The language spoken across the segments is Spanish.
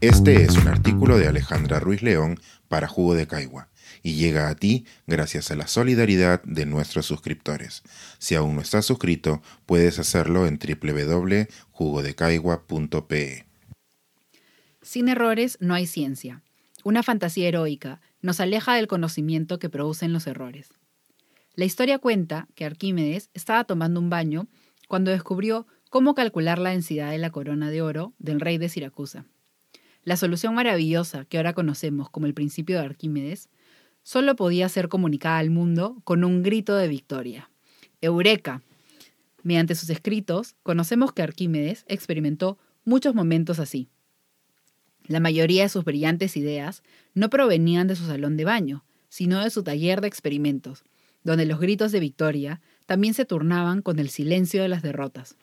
Este es un artículo de Alejandra Ruiz León para Jugo de Caigua y llega a ti gracias a la solidaridad de nuestros suscriptores. Si aún no estás suscrito, puedes hacerlo en www.jugodecaigua.pe. Sin errores no hay ciencia. Una fantasía heroica nos aleja del conocimiento que producen los errores. La historia cuenta que Arquímedes estaba tomando un baño cuando descubrió cómo calcular la densidad de la corona de oro del rey de Siracusa. La solución maravillosa que ahora conocemos como el principio de Arquímedes solo podía ser comunicada al mundo con un grito de victoria. ¡Eureka! Mediante sus escritos, conocemos que Arquímedes experimentó muchos momentos así. La mayoría de sus brillantes ideas no provenían de su salón de baño, sino de su taller de experimentos, donde los gritos de victoria también se turnaban con el silencio de las derrotas.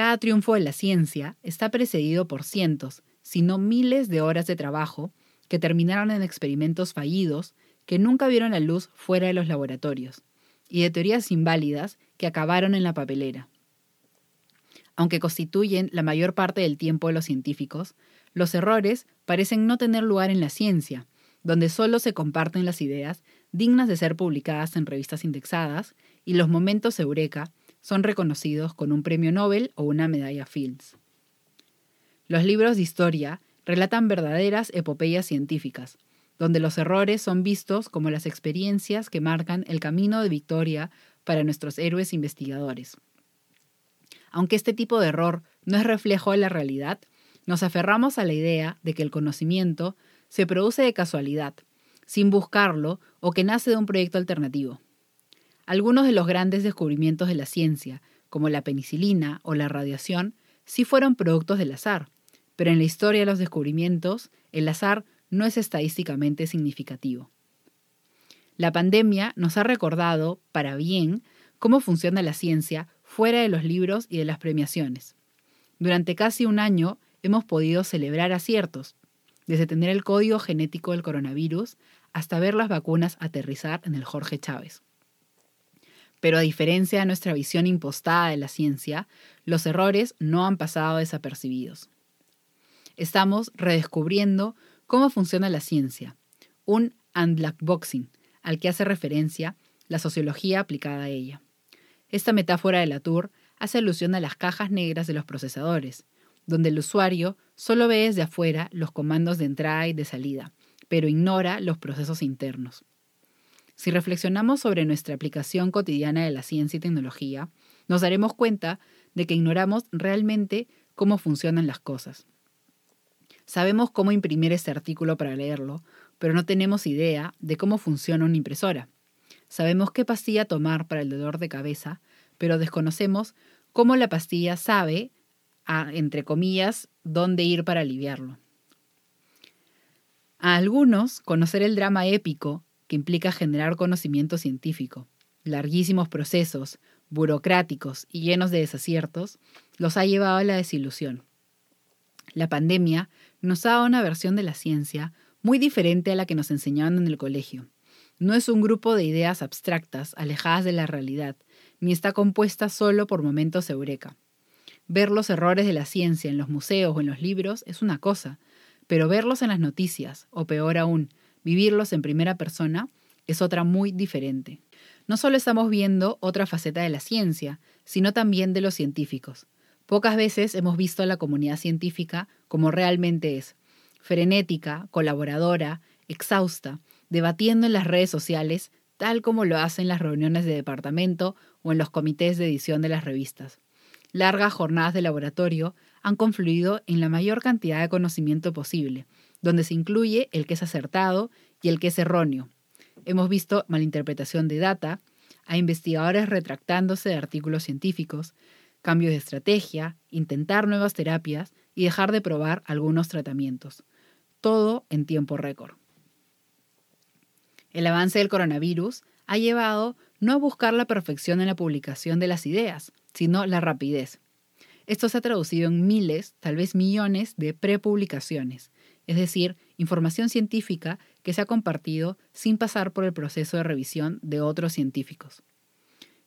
Cada triunfo de la ciencia está precedido por cientos, si no miles de horas de trabajo que terminaron en experimentos fallidos que nunca vieron la luz fuera de los laboratorios, y de teorías inválidas que acabaron en la papelera. Aunque constituyen la mayor parte del tiempo de los científicos, los errores parecen no tener lugar en la ciencia, donde solo se comparten las ideas dignas de ser publicadas en revistas indexadas y los momentos eureka son reconocidos con un premio Nobel o una medalla Fields. Los libros de historia relatan verdaderas epopeyas científicas, donde los errores son vistos como las experiencias que marcan el camino de victoria para nuestros héroes investigadores. Aunque este tipo de error no es reflejo de la realidad, nos aferramos a la idea de que el conocimiento se produce de casualidad, sin buscarlo o que nace de un proyecto alternativo. Algunos de los grandes descubrimientos de la ciencia, como la penicilina o la radiación, sí fueron productos del azar, pero en la historia de los descubrimientos, el azar no es estadísticamente significativo. La pandemia nos ha recordado, para bien, cómo funciona la ciencia fuera de los libros y de las premiaciones. Durante casi un año hemos podido celebrar aciertos, desde tener el código genético del coronavirus hasta ver las vacunas aterrizar en el Jorge Chávez. Pero a diferencia de nuestra visión impostada de la ciencia, los errores no han pasado desapercibidos. Estamos redescubriendo cómo funciona la ciencia, un unblackboxing al que hace referencia la sociología aplicada a ella. Esta metáfora de Latour hace alusión a las cajas negras de los procesadores, donde el usuario solo ve desde afuera los comandos de entrada y de salida, pero ignora los procesos internos. Si reflexionamos sobre nuestra aplicación cotidiana de la ciencia y tecnología, nos daremos cuenta de que ignoramos realmente cómo funcionan las cosas. Sabemos cómo imprimir este artículo para leerlo, pero no tenemos idea de cómo funciona una impresora. Sabemos qué pastilla tomar para el dolor de cabeza, pero desconocemos cómo la pastilla sabe, entre comillas, dónde ir para aliviarlo. A algunos, conocer el drama épico que implica generar conocimiento científico, larguísimos procesos, burocráticos y llenos de desaciertos, los ha llevado a la desilusión. La pandemia nos ha dado una versión de la ciencia muy diferente a la que nos enseñaban en el colegio. No es un grupo de ideas abstractas, alejadas de la realidad, ni está compuesta solo por momentos eureka. Ver los errores de la ciencia en los museos o en los libros es una cosa, pero verlos en las noticias, o peor aún, vivirlos en primera persona es otra muy diferente. No solo estamos viendo otra faceta de la ciencia, sino también de los científicos. Pocas veces hemos visto a la comunidad científica como realmente es, frenética, colaboradora, exhausta, debatiendo en las redes sociales, tal como lo hacen las reuniones de departamento o en los comités de edición de las revistas. Largas jornadas de laboratorio han confluido en la mayor cantidad de conocimiento posible, donde se incluye el que es acertado y el que es erróneo. Hemos visto malinterpretación de data, a investigadores retractándose de artículos científicos, cambios de estrategia, intentar nuevas terapias y dejar de probar algunos tratamientos. Todo en tiempo récord. El avance del coronavirus ha llevado no a buscar la perfección en la publicación de las ideas, sino la rapidez. Esto se ha traducido en miles, tal vez millones, de prepublicaciones, es decir, información científica que se ha compartido sin pasar por el proceso de revisión de otros científicos.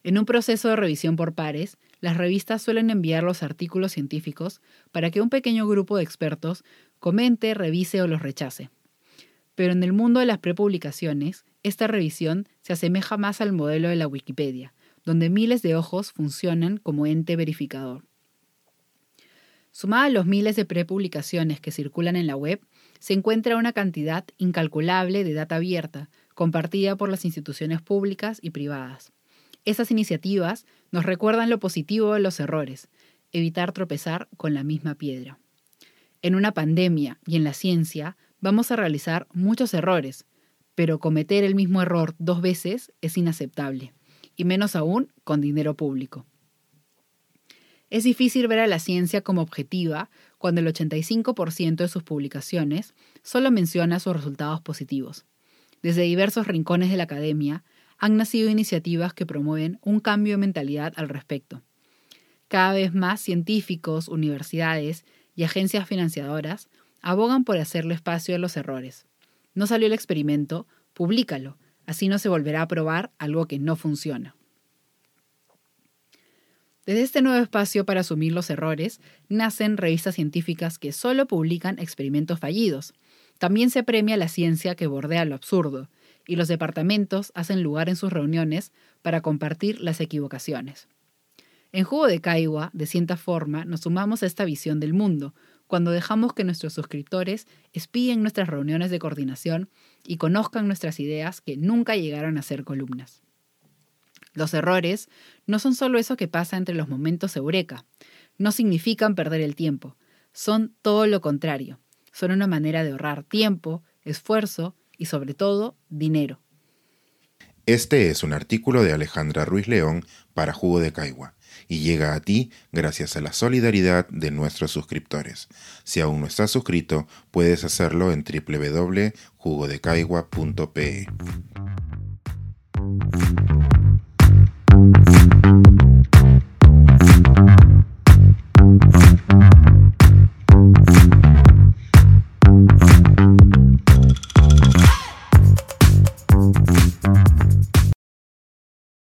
En un proceso de revisión por pares, las revistas suelen enviar los artículos científicos para que un pequeño grupo de expertos comente, revise o los rechace. Pero en el mundo de las prepublicaciones, esta revisión se asemeja más al modelo de la Wikipedia, donde miles de ojos funcionan como ente verificador. Sumada a los miles de prepublicaciones que circulan en la web, se encuentra una cantidad incalculable de data abierta, compartida por las instituciones públicas y privadas. Esas iniciativas nos recuerdan lo positivo de los errores, evitar tropezar con la misma piedra. En una pandemia y en la ciencia vamos a realizar muchos errores, pero cometer el mismo error dos veces es inaceptable, y menos aún con dinero público. Es difícil ver a la ciencia como objetiva cuando el 85% de sus publicaciones solo menciona sus resultados positivos. Desde diversos rincones de la academia han nacido iniciativas que promueven un cambio de mentalidad al respecto. Cada vez más científicos, universidades y agencias financiadoras abogan por hacerle espacio a los errores. No salió el experimento, públicalo, así no se volverá a probar algo que no funciona. Desde este nuevo espacio para asumir los errores, nacen revistas científicas que solo publican experimentos fallidos. También se premia la ciencia que bordea lo absurdo, y los departamentos hacen lugar en sus reuniones para compartir las equivocaciones. En Jugo de Caigua, de cierta forma, nos sumamos a esta visión del mundo, cuando dejamos que nuestros suscriptores espíen nuestras reuniones de coordinación y conozcan nuestras ideas que nunca llegaron a ser columnas. Los errores no son solo eso que pasa entre los momentos eureka, no significan perder el tiempo, son todo lo contrario, son una manera de ahorrar tiempo, esfuerzo y sobre todo dinero. Este es un artículo de Alejandra Ruiz León para Jugo de Caigua y llega a ti gracias a la solidaridad de nuestros suscriptores. Si aún no estás suscrito, puedes hacerlo en www.jugodecaigua.pe.